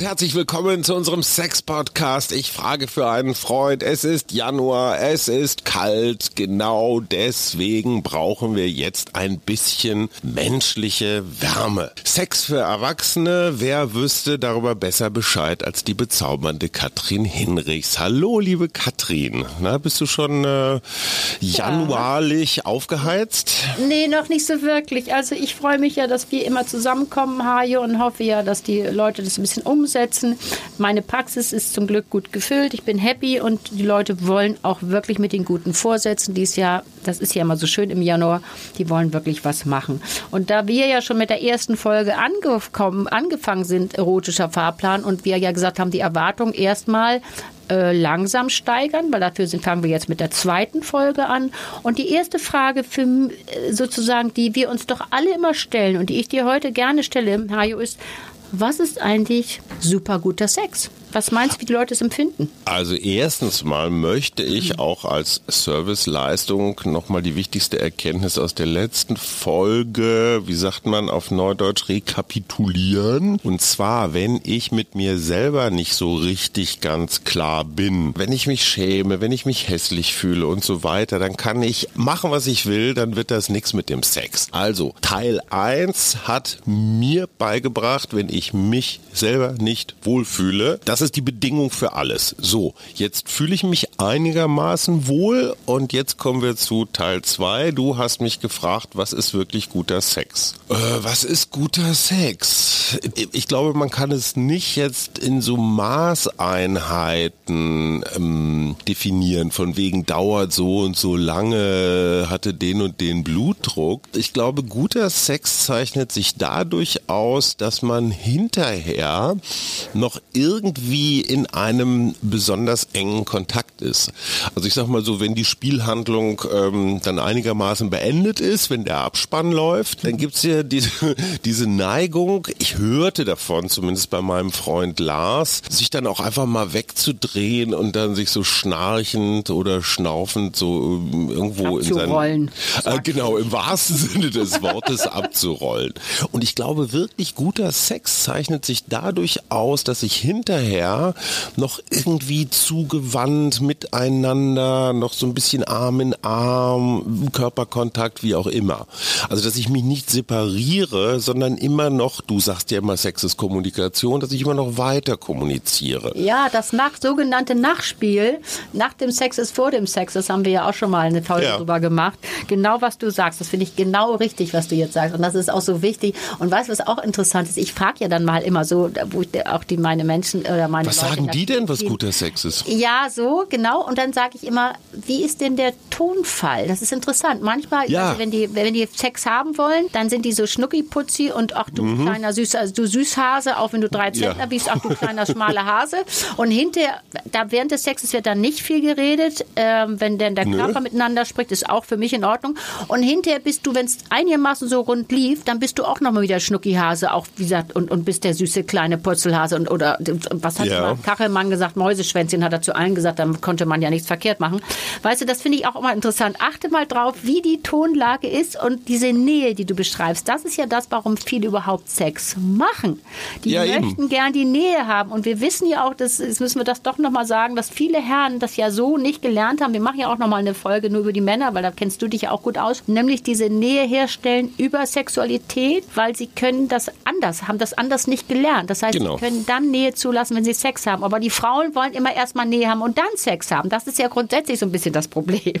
Und herzlich willkommen zu unserem Sex-Podcast. Ich frage für einen Freund. Es ist Januar, es ist kalt. Genau deswegen brauchen wir jetzt ein bisschen menschliche Wärme. Sex für Erwachsene, wer wüsste darüber besser Bescheid als die bezaubernde Katrin Hinrichs. Hallo, liebe Katrin. Na, bist du schon äh, januarlich ja. aufgeheizt? Nee, noch nicht so wirklich. Also ich freue mich ja, dass wir immer zusammenkommen, Hajo, und hoffe ja, dass die Leute das ein bisschen umsetzen umsetzen. Meine Praxis ist zum Glück gut gefüllt. Ich bin happy und die Leute wollen auch wirklich mit den guten Vorsätzen dieses Jahr, das ist ja immer so schön im Januar, die wollen wirklich was machen. Und da wir ja schon mit der ersten Folge angekommen, angefangen sind, erotischer Fahrplan, und wir ja gesagt haben, die Erwartung erstmal äh, langsam steigern, weil dafür sind, fangen wir jetzt mit der zweiten Folge an. Und die erste Frage für äh, sozusagen, die wir uns doch alle immer stellen und die ich dir heute gerne stelle, Hajo, ist, was ist eigentlich super guter Sex? Was meinst du, wie die Leute es empfinden? Also erstens mal möchte ich auch als Serviceleistung nochmal die wichtigste Erkenntnis aus der letzten Folge, wie sagt man auf Neudeutsch, rekapitulieren. Und zwar, wenn ich mit mir selber nicht so richtig ganz klar bin, wenn ich mich schäme, wenn ich mich hässlich fühle und so weiter, dann kann ich machen, was ich will, dann wird das nichts mit dem Sex. Also Teil 1 hat mir beigebracht, wenn ich mich selber nicht wohlfühle, dass das ist die Bedingung für alles. So, jetzt fühle ich mich einigermaßen wohl und jetzt kommen wir zu Teil 2. Du hast mich gefragt, was ist wirklich guter Sex? Äh, was ist guter Sex? Ich glaube, man kann es nicht jetzt in so Maßeinheiten ähm, definieren, von wegen dauert so und so lange, hatte den und den Blutdruck. Ich glaube, guter Sex zeichnet sich dadurch aus, dass man hinterher noch irgendwie irgendwie in einem besonders engen Kontakt ist. Also ich sag mal so, wenn die Spielhandlung ähm, dann einigermaßen beendet ist, wenn der Abspann läuft, dann gibt's ja diese, diese Neigung, ich hörte davon, zumindest bei meinem Freund Lars, sich dann auch einfach mal wegzudrehen und dann sich so schnarchend oder schnaufend so ähm, irgendwo in seinen... Äh, genau, im wahrsten Sinne des Wortes abzurollen. Und ich glaube wirklich, guter Sex zeichnet sich dadurch aus, dass ich hinterher her noch irgendwie zugewandt miteinander, noch so ein bisschen Arm in Arm, Körperkontakt, wie auch immer. Also, dass ich mich nicht separiere, sondern immer noch, du sagst ja immer Sex ist Kommunikation, dass ich immer noch weiter kommuniziere. Ja, das nach, sogenannte Nachspiel, nach dem Sex ist vor dem Sex, das haben wir ja auch schon mal eine Folge ja. drüber gemacht. Genau, was du sagst, das finde ich genau richtig, was du jetzt sagst. Und das ist auch so wichtig. Und weißt du, was auch interessant ist? Ich frage ja dann mal immer so, wo ich auch die meine Menschen oder meine Was Leute sagen die denn, was guter Sex ist? Ja, so, genau. Und dann sage ich immer, wie ist denn der Tonfall? Das ist interessant. Manchmal, ja. also wenn, die, wenn die Sex haben wollen, dann sind die so schnucki-putzi und ach du mhm. kleiner süßer, also du Süßhase, auch wenn du drei Zentner ja. bist, ach du kleiner schmaler Hase. Und hinterher, da während des Sexes wird dann nicht viel geredet. Ähm, wenn denn der Körper Nö. miteinander spricht, ist auch für mich in Ordnung. Und hinterher bist du, wenn es einigermaßen so rund lief, dann bist du auch nochmal wieder Schnucki-Hase, auch wie gesagt, und, und bist der süße kleine Purzelhase und oder was hat ja. Kachelmann gesagt, Mäuseschwänzchen hat er zu allen gesagt, dann konnte man ja nichts verkehrt machen. Weißt du, das finde ich auch immer interessant. Achte mal drauf, wie die Tonlage ist und diese Nähe, die du beschreibst. Das ist ja das, warum viele überhaupt Sex machen. Die ja, möchten eben. gern die Nähe haben. Und wir wissen ja auch, das, jetzt müssen wir das doch nochmal sagen, dass viele Herren das ja so nicht gelernt haben. Wir machen ja auch nochmal eine Folge nur über die Männer, weil da kennst du dich ja auch gut aus. Nämlich diese Nähe herstellen über Sexualität, weil sie können das anders, haben das anders nicht gelernt. Das heißt, genau. sie können dann Nähe zulassen, wenn sie Sex haben. Aber die Frauen wollen immer erstmal Nähe haben und dann Sex haben. Das ist ja grundsätzlich so ein bisschen das Problem.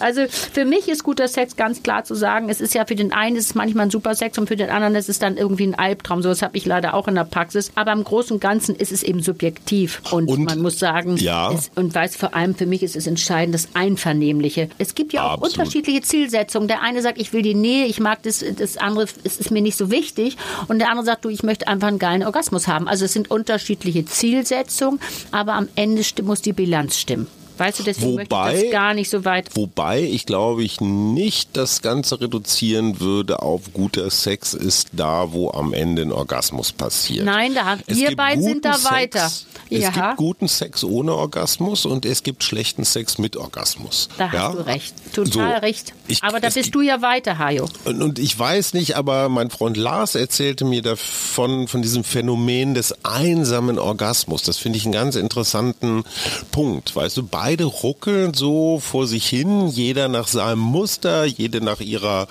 Also für mich ist guter Sex ganz klar zu sagen, es ist ja für den einen ist es manchmal ein super Sex und für den anderen ist es dann irgendwie ein Albtraum. So das habe ich leider auch in der Praxis. Aber im Großen und Ganzen ist es eben subjektiv. Und, und man muss sagen, ja. es, und weiß vor allem für mich ist es entscheidend, das Einvernehmliche. Es gibt ja auch Absolut. unterschiedliche Zielsetzungen. Der eine sagt, ich will die Nähe, ich mag das, das andere, es ist mir nicht so wichtig. Und der andere sagt, du, ich möchte einfach einen geilen Orgasmus haben. Also es sind unterschiedliche Zielsetzungen. Aber am Ende muss die Bilanz stimmen. Weißt du, deswegen wobei, möchte ich das gar nicht so weit. Wobei ich glaube ich nicht das Ganze reduzieren würde auf guter Sex ist da, wo am Ende ein Orgasmus passiert. Nein, da wir beide sind da Sex, weiter. Es ja. gibt guten Sex ohne Orgasmus und es gibt schlechten Sex mit Orgasmus. Da ja? hast du recht. Total So. recht. Ich- Aber da es bist du ja weiter, Hajo. Und, und ich weiß nicht, aber mein Freund Lars erzählte mir davon, von diesem Phänomen des einsamen Orgasmus. Das finde ich einen ganz interessanten Punkt. Weißt du, beide ruckeln so vor sich hin, jeder nach seinem Muster, jede nach ihrer,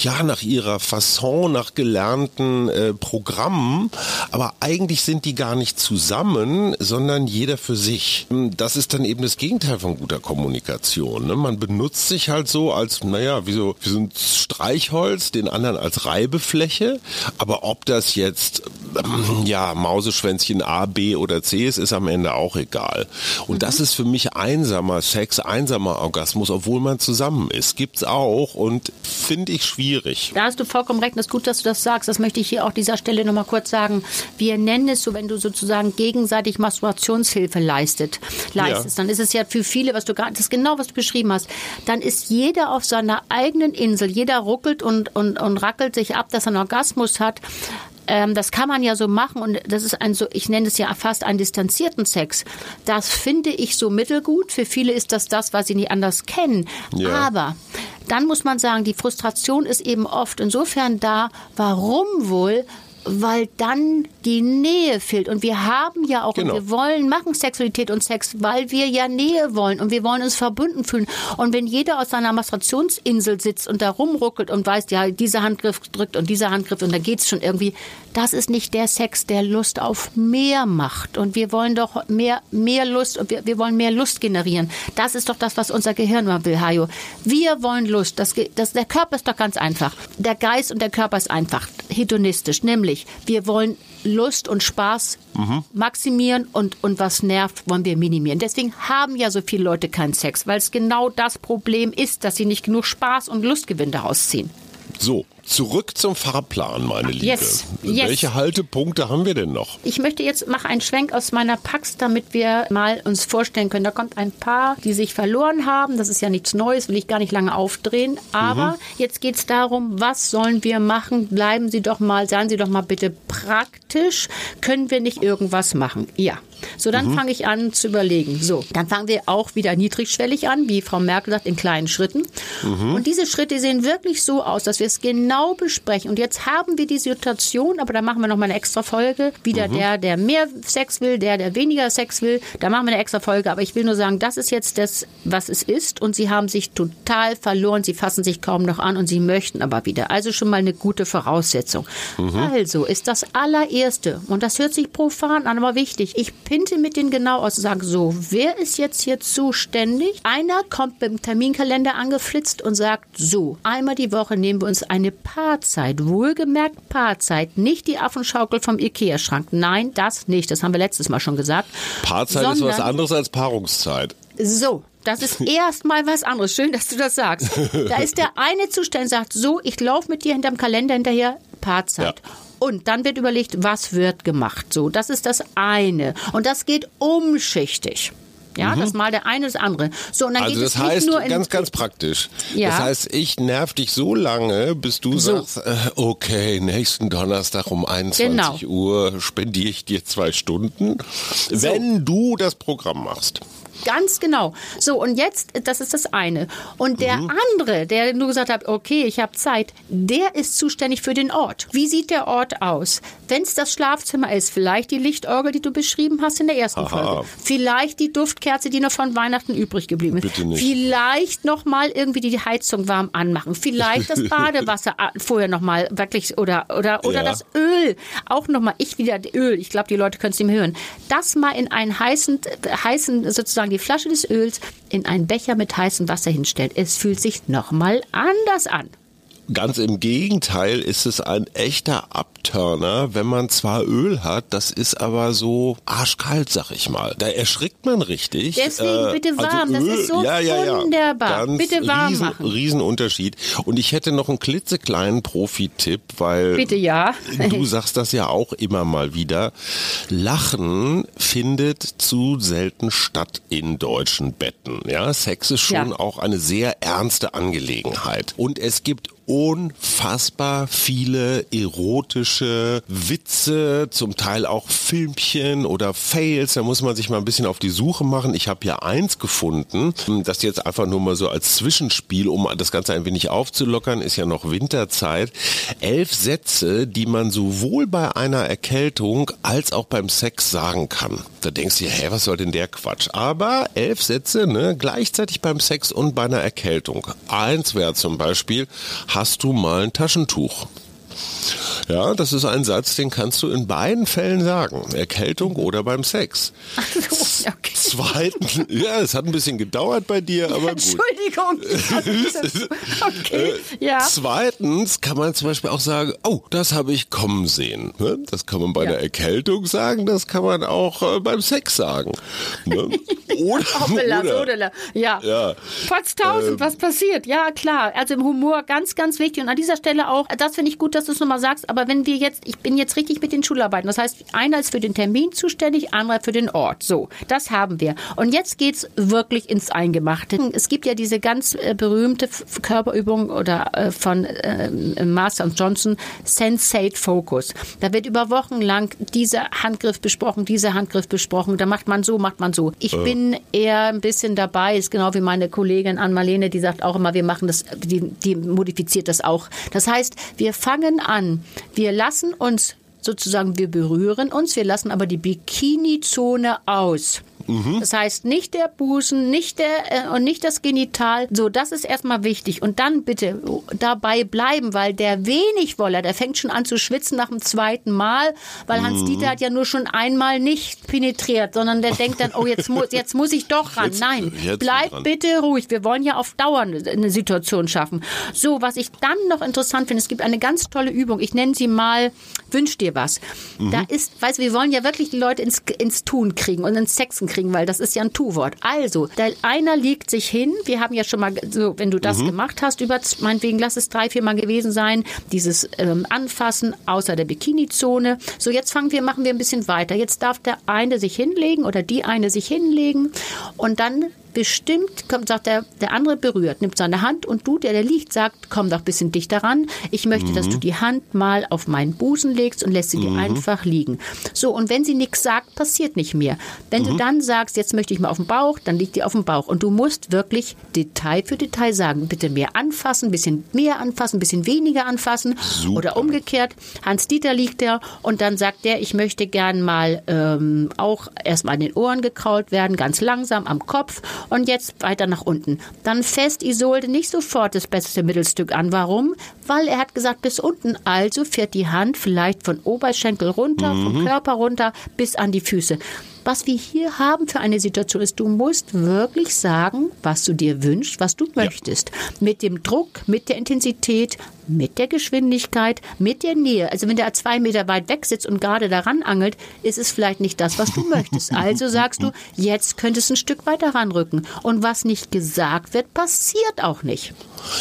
ja, nach ihrer Fasson, nach gelernten äh, Programmen. Aber eigentlich sind die gar nicht zusammen, sondern jeder für sich. Das ist dann eben das Gegenteil von guter Kommunikation. Ne? Man benutzt sich halt so als, naja, wie so, wie so ein Streichholz, den anderen als Reibefläche. Aber ob das jetzt, ähm, ja, Mauseschwänzchen A, B oder C ist, ist am Ende auch egal. Und das ist für mich einsamer Sex, einsamer Orgasmus, obwohl man zusammen ist. Gibt's auch und finde ich schwierig. Da hast du vollkommen recht. Das ist gut, dass du das sagst. Das möchte ich hier auch dieser Stelle nochmal kurz sagen. Wir nennen es so, wenn du sozusagen gegenseitig Masturbationshilfe leistet, leistest, dann ist es ja für viele, was du gerade, das ist genau, was du beschrieben hast, dann ist jeder auf seiner eigenen Insel, jeder ruckelt und, und, und rackelt sich ab, dass er einen Orgasmus hat. Ähm, das kann man ja so machen und das ist ein so, ich nenne es ja fast einen distanzierten Sex. Das finde ich so mittelgut. Für viele ist das das, was sie nicht anders kennen. Ja. Aber dann muss man sagen, die Frustration ist eben oft insofern da, warum wohl? Weil dann die Nähe fehlt. Und wir haben ja auch, Genau. und wir wollen machen Sexualität und Sex, weil wir ja Nähe wollen und wir wollen uns verbunden fühlen. Und wenn jeder aus seiner Masturbationsinsel sitzt und da rumruckelt und weiß, ja, dieser Handgriff drückt und dieser Handgriff und da geht's schon irgendwie, das ist nicht der Sex, der Lust auf mehr macht. Und wir wollen doch mehr, mehr Lust und wir, wir wollen mehr Lust generieren. Das ist doch das, was unser Gehirn mal will, Hajo. Wir wollen Lust. Das, das, der Körper ist doch ganz einfach. Der Geist und der Körper ist einfach hedonistisch. Nämlich, wir wollen Lust und Spaß maximieren und, und was nervt, wollen wir minimieren. Deswegen haben ja so viele Leute keinen Sex, weil es genau das Problem ist, dass sie nicht genug Spaß und Lustgewinn daraus ziehen. So, zurück zum Fahrplan, meine Liebe. Yes, yes. Welche Haltepunkte haben wir denn noch? Ich möchte jetzt mache einen Schwenk aus meiner Pax, damit wir mal uns vorstellen können. Da kommt ein Paar, die sich verloren haben. Das ist ja nichts Neues, will ich gar nicht lange aufdrehen. Aber jetzt geht es darum, was sollen wir machen? Bleiben Sie doch mal, seien Sie doch mal bitte praktisch. Können wir nicht irgendwas machen? Ja. So, dann fange ich an zu überlegen. So, dann fangen wir auch wieder niedrigschwellig an, wie Frau Merkel sagt, in kleinen Schritten. Und diese Schritte sehen wirklich so aus, dass wir es genau besprechen. Und jetzt haben wir die Situation, aber da machen wir noch mal eine extra Folge. Wieder der, der mehr Sex will, der, der weniger Sex will. Da machen wir eine extra Folge. Aber ich will nur sagen, das ist jetzt das, was es ist. Und sie haben sich total verloren. Sie fassen sich kaum noch an und sie möchten aber wieder. Also schon mal eine gute Voraussetzung. Also ist das allererste, und das hört sich profan an, aber wichtig. Ich pinte mit denen genau aus und sage so, wer ist jetzt hier zuständig? Einer kommt beim Terminkalender angeflitzt und sagt so, einmal die Woche nehmen wir uns eine Paarzeit. Wohlgemerkt Paarzeit, nicht die Affenschaukel vom Ikea-Schrank. Nein, das nicht. Das haben wir letztes Mal schon gesagt. Paarzeit ist was anderes als Paarungszeit. so, das ist erstmal was anderes. Schön, dass du das sagst. Da ist der eine Zustand, sagt so, ich laufe mit dir hinterm Kalender hinterher, Paarzeit. Ja. Und dann wird überlegt, was wird gemacht. So, das ist das eine. Und das geht umschichtig. Ja, das mal der eine, das andere. So, und dann Also geht das es nicht heißt, nur in ganz, ganz praktisch. Ja. Das heißt, ich nerv dich so lange, bis du So. sagst, äh, okay, nächsten Donnerstag um 21 Genau. Uhr spendiere ich dir zwei Stunden, wenn du das Programm machst. Ganz genau. So, und jetzt, das ist das eine. Und der andere, der nur gesagt hat, okay, ich habe Zeit, der ist zuständig für den Ort. Wie sieht der Ort aus? Wenn es das Schlafzimmer ist, vielleicht die Lichtorgel, die du beschrieben hast in der ersten Aha. Folge. Vielleicht die Duftkerze, die noch von Weihnachten übrig geblieben ist. Bitte nicht. Vielleicht noch mal irgendwie die Heizung warm anmachen. Vielleicht das Badewasser ah, vorher noch mal wirklich oder oder oder Ja. das Öl auch noch mal. Ich wieder Öl. Ich glaube, die Leute können es nicht mehr hören. Das mal in einen heißen heißen sozusagen die Flasche des Öls in einen Becher mit heißem Wasser hinstellen. Es fühlt sich noch mal anders an. Ganz im Gegenteil ist es ein echter Abturner, wenn man zwar Öl hat, das ist aber so arschkalt, sag ich mal. Da erschrickt man richtig. Deswegen äh, bitte also warm, also Öl, das ist so ja, ja, ja. wunderbar. Ganz bitte warm riesen, machen. Riesenunterschied. Und ich hätte noch einen klitzekleinen Profi-Tipp, weil bitte ja. du sagst das ja auch immer mal wieder. Lachen findet zu selten statt in deutschen Betten. Ja, Sex ist schon ja. auch eine sehr ernste Angelegenheit. Und es gibt unfassbar viele erotische Witze, zum Teil auch Filmchen oder Fails. Da muss man sich mal ein bisschen auf die Suche machen. Ich habe hier eins gefunden, das jetzt einfach nur mal so als Zwischenspiel, um das Ganze ein wenig aufzulockern, ist ja noch Winterzeit. Elf Sätze, die man sowohl bei einer Erkältung als auch beim Sex sagen kann. Da denkst du dir, hä, was soll denn der Quatsch? Aber elf Sätze, ne, gleichzeitig beim Sex und bei einer Erkältung. Eins wäre zum Beispiel, hast du mal ein Taschentuch? Ja, das ist ein Satz, den kannst du in beiden Fällen sagen. Erkältung oder beim Sex. Ach so, okay. Zweitens, ja, es hat ein bisschen gedauert bei dir, aber gut. Entschuldigung. okay, äh, ja. Zweitens kann man zum Beispiel auch sagen, oh, das habe ich kommen sehen. Ne? Das kann man bei ja. der Erkältung sagen, das kann man auch äh, beim Sex sagen. Ne? Oder, Hoppala, oder, ja. ja. Potztausend, ähm, was passiert? Ja, klar. Also im Humor ganz, ganz wichtig. Und an dieser Stelle auch, das finde ich gut, dass du es nochmal sagst, aber wenn wir jetzt, ich bin jetzt richtig mit den Schularbeiten, das heißt, einer ist für den Termin zuständig, anderer für den Ort. So, das haben wir. Und jetzt geht's wirklich ins Eingemachte. Es gibt ja diese ganz äh, berühmte Körperübung oder äh, von äh, Master und Johnson, Sensate Focus. Da wird über Wochen lang dieser Handgriff besprochen, dieser Handgriff besprochen. Da macht man so, macht man so. Ich bin eher ein bisschen dabei, ist genau wie meine Kollegin Ann-Marlene, die sagt auch immer, wir machen das, die, die modifiziert das auch. Das heißt, wir fangen an, wir lassen uns sozusagen, wir berühren uns, wir lassen aber die Bikini-Zone aus. Mhm. Das heißt nicht der Busen, nicht der äh, und nicht das Genital. So, das ist erstmal wichtig. Und dann bitte dabei bleiben, weil der wenig Woller, der fängt schon an zu schwitzen nach dem zweiten Mal, weil Hans mhm. Dieter hat ja nur schon einmal nicht penetriert, sondern der denkt dann, oh jetzt muss jetzt muss ich doch ran. Jetzt, Nein, bleib bitte ruhig. Wir wollen ja auf Dauer eine Situation schaffen. So, was ich dann noch interessant finde, es gibt eine ganz tolle Übung. Ich nenne sie mal Wünsch dir was. Mhm. Da ist, weißt du, wir wollen ja wirklich die Leute ins, ins Tun kriegen und ins Sexen kriegen kriegen, weil das ist ja ein Tu-Wort. Also, der einer legt sich hin. Wir haben ja schon mal, so, wenn du das mhm. gemacht hast, über, meinetwegen, lass es drei, vier Mal gewesen sein, dieses ähm, Anfassen außer der Bikini-Zone. So, jetzt fangen wir, machen wir ein bisschen weiter. Jetzt darf der eine sich hinlegen oder die eine sich hinlegen und dann bestimmt, kommt, sagt der, der andere berührt, nimmt seine Hand und du, der da liegt, sagt, komm doch ein bisschen dichter ran. Ich möchte, mhm. dass du die Hand mal auf meinen Busen legst und lässt sie mhm. dir einfach liegen. So, und wenn sie nichts sagt, passiert nicht mehr. Wenn mhm. du dann sagst, jetzt möchte ich mal auf den Bauch, dann liegt die auf dem Bauch. Und du musst wirklich Detail für Detail sagen. Bitte mehr anfassen, ein bisschen mehr anfassen, ein bisschen weniger anfassen. Super. Oder umgekehrt. Hans-Dieter liegt da und dann sagt der, ich möchte gern mal ähm, auch erstmal an den Ohren gekrault werden, ganz langsam am Kopf und jetzt weiter nach unten. Dann fest Isolde nicht sofort das beste Mittelstück an. Warum? Weil er hat gesagt, bis unten. Also fährt die Hand vielleicht von Oberschenkel runter, mhm. vom Körper runter bis an die Füße. Was wir hier haben für eine Situation ist, du musst wirklich sagen, was du dir wünschst, was du möchtest. Ja. Mit dem Druck, mit der Intensität, mit der Geschwindigkeit, mit der Nähe. Also wenn der zwei Meter weit weg sitzt und gerade daran angelt, ist es vielleicht nicht das, was du möchtest. Also sagst du, jetzt könntest du ein Stück weiter ranrücken. Und was nicht gesagt wird, passiert auch nicht.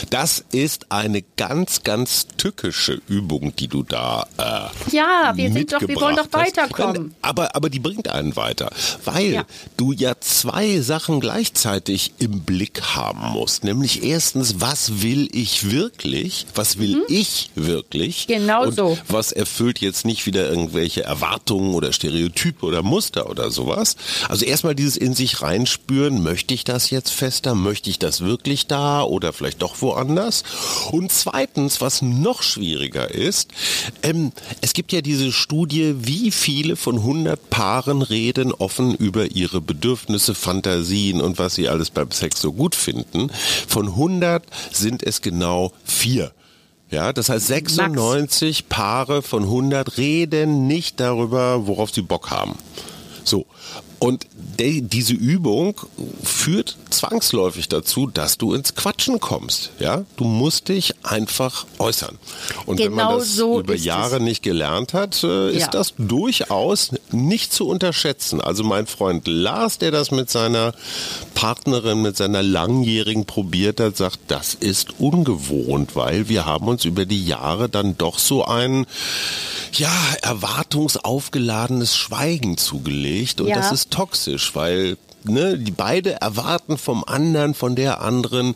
Das ist eine ganz, ganz tückische Übung, die du da äh, Ja, wir sind doch, wir wollen doch weiterkommen. Hast. Aber, aber die bringt einen weiter, weil ja. du ja zwei Sachen gleichzeitig im Blick haben musst. Nämlich erstens, was will ich wirklich? Was will mhm. ich wirklich? Genau Und so. Was erfüllt jetzt nicht wieder irgendwelche Erwartungen oder Stereotype oder Muster oder sowas? Also erstmal dieses in sich reinspüren, möchte ich das jetzt fester? Möchte ich das wirklich da? Oder vielleicht doch woanders? Und zweitens, was noch schwieriger ist, ähm, es gibt ja diese Studie, wie viele von 100 Paaren reden offen über ihre Bedürfnisse, Fantasien und was sie alles beim Sex so gut finden. Von 100 sind es genau vier. Ja, das heißt 96 Max. Paare von 100 reden nicht darüber, worauf sie Bock haben. So. Und de, diese Übung führt zwangsläufig dazu, dass du ins Quatschen kommst. Ja, du musst dich einfach äußern. Und genau wenn man genau das so über Jahre es. nicht gelernt hat, äh, ist ja. das durchaus nicht zu unterschätzen. Also mein Freund Lars, der das mit seiner Partnerin, mit seiner langjährigen probiert hat, sagt, das ist ungewohnt, weil wir haben uns über die Jahre dann doch so ein ja, erwartungsaufgeladenes Schweigen zugelegt und ja. das ist toxisch, weil ne, die beide erwarten vom anderen, von der anderen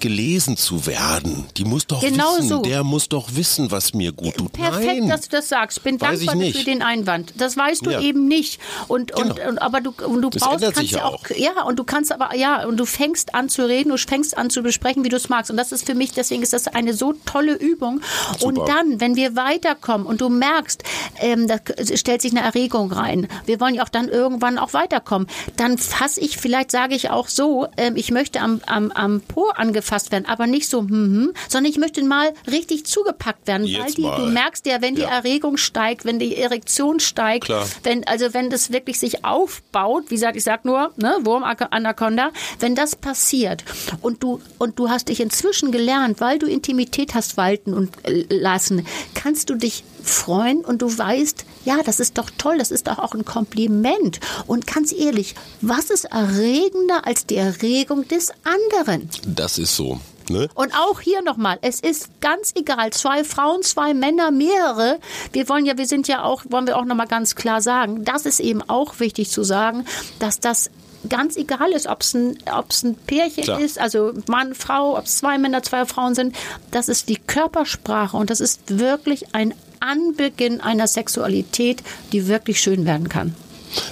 gelesen zu werden. Die muss doch genau wissen, so. der muss doch wissen, was mir gut tut. Perfekt, Nein, dass du das sagst. Ich bin dankbar für den Einwand. Das weißt du ja. eben nicht. Und, und, genau. und aber du, und du das brauchst kannst ja auch, ja, und du kannst aber ja, und du fängst an zu reden, du fängst an zu besprechen, wie du es magst. Und das ist für mich, deswegen ist das eine so tolle Übung. Super. Und dann, wenn wir weiterkommen und du merkst, ähm, da stellt sich eine Erregung rein. Wir wollen ja auch dann irgendwann auch weiterkommen. Dann fasse ich, vielleicht sage ich auch so, ähm, ich möchte am, am, am Po angefasst werden, aber nicht so, hm, hm, sondern ich möchte mal richtig zugepackt werden, Jetzt weil die, du merkst ja, wenn die Erregung steigt, wenn die Erektion steigt, Klar. wenn, also wenn das wirklich sich aufbaut, wie gesagt, ich sag nur, ne, Wurm, Anaconda, wenn das passiert und du, und du hast dich inzwischen gelernt, weil du Intimität hast walten und äh, lassen, kannst du dich freuen und du weißt, ja, das ist doch toll, das ist doch auch ein Kompliment. Und ganz ehrlich, was ist erregender als die Erregung des anderen? Das ist so. Ne? Und auch hier nochmal, es ist ganz egal, zwei Frauen, zwei Männer, mehrere. Wir wollen ja, wir sind ja auch, wollen wir auch nochmal ganz klar sagen, das ist eben auch wichtig zu sagen, dass das ganz egal ist, ob es ein, ob's ein Pärchen Klar. ist, also Mann, Frau, ob es zwei Männer, zwei Frauen sind. Das ist die Körpersprache und das ist wirklich ein Anbeginn einer Sexualität, die wirklich schön werden kann.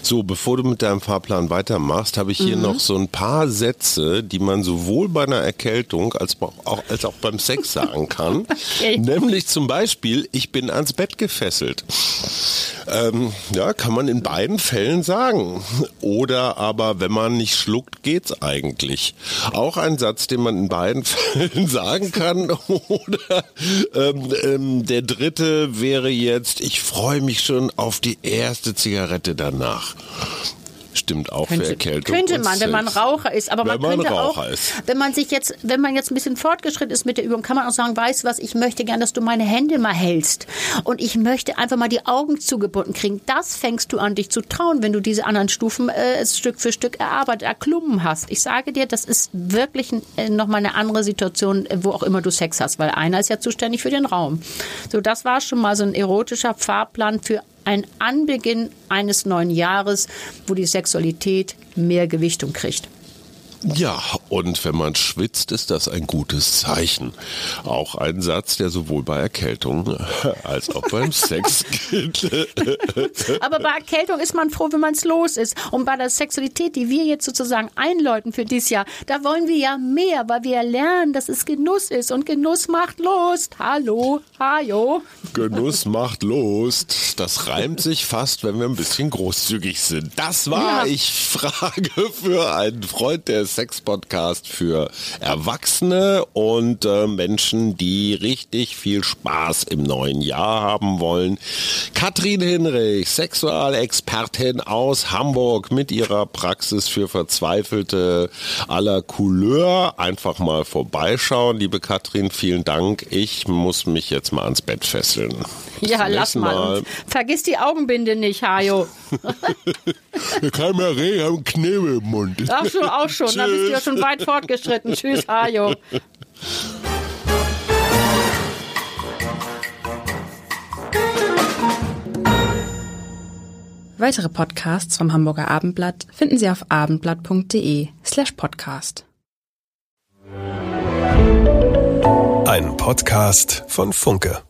So, bevor du mit deinem Fahrplan weitermachst, habe ich hier mhm. noch so ein paar Sätze, die man sowohl bei einer Erkältung als auch, als auch beim Sex sagen kann. okay. Nämlich zum Beispiel, ich bin ans Bett gefesselt. Ähm, ja, kann man in beiden Fällen sagen. Oder aber, wenn man nicht schluckt, geht's eigentlich. Auch ein Satz, den man in beiden Fällen sagen kann. Oder ähm, ähm, der dritte wäre jetzt, ich freue mich schon auf die erste Zigarette danach stimmt auch könnte, für Erkältung. Könnte man, wenn man Raucher ist. Aber wenn man könnte man auch, ist. wenn man sich jetzt, wenn man jetzt ein bisschen fortgeschritten ist mit der Übung, kann man auch sagen, weißt du was, ich möchte gern, dass du meine Hände mal hältst. Und ich möchte einfach mal die Augen zugebunden kriegen. Das fängst du an, dich zu trauen, wenn du diese anderen Stufen äh, Stück für Stück erarbeitet, erklommen hast. Ich sage dir, das ist wirklich äh, nochmal eine andere Situation, wo auch immer du Sex hast, weil einer ist ja zuständig für den Raum. So, das war schon mal so ein erotischer Fahrplan für ein Anbeginn eines neuen Jahres, wo die Sexualität mehr Gewichtung kriegt. Ja, und wenn man schwitzt, ist das ein gutes Zeichen. Auch ein Satz, der sowohl bei Erkältung als auch beim Sex gilt. Aber bei Erkältung ist man froh, wenn man es los ist. Und bei der Sexualität, die wir jetzt sozusagen einläuten für dieses Jahr, da wollen wir ja mehr, weil wir lernen, dass es Genuss ist. Und Genuss macht Lust. Hallo, hajo. Genuss macht Lust. Das reimt sich fast, wenn wir ein bisschen großzügig sind. Das war, ja. ich frage für einen Freund der Sex-Podcast für Erwachsene und äh, Menschen, die richtig viel Spaß im neuen Jahr haben wollen. Katrin Hinrich, Sexualexpertin aus Hamburg mit ihrer Praxis für Verzweifelte aller Couleur. Einfach mal vorbeischauen. Liebe Katrin, vielen Dank. Ich muss mich jetzt mal ans Bett fesseln. Ja, lass mal. mal. Vergiss die Augenbinde nicht, Hajo. Kann mehr reden, haben Knebel im Mund. Ach schon, auch schon. Da bist du ja schon weit fortgeschritten. Tschüss, Hajo. Weitere Podcasts vom Hamburger Abendblatt finden Sie auf abendblatt.de slash podcast. Ein Podcast von Funke.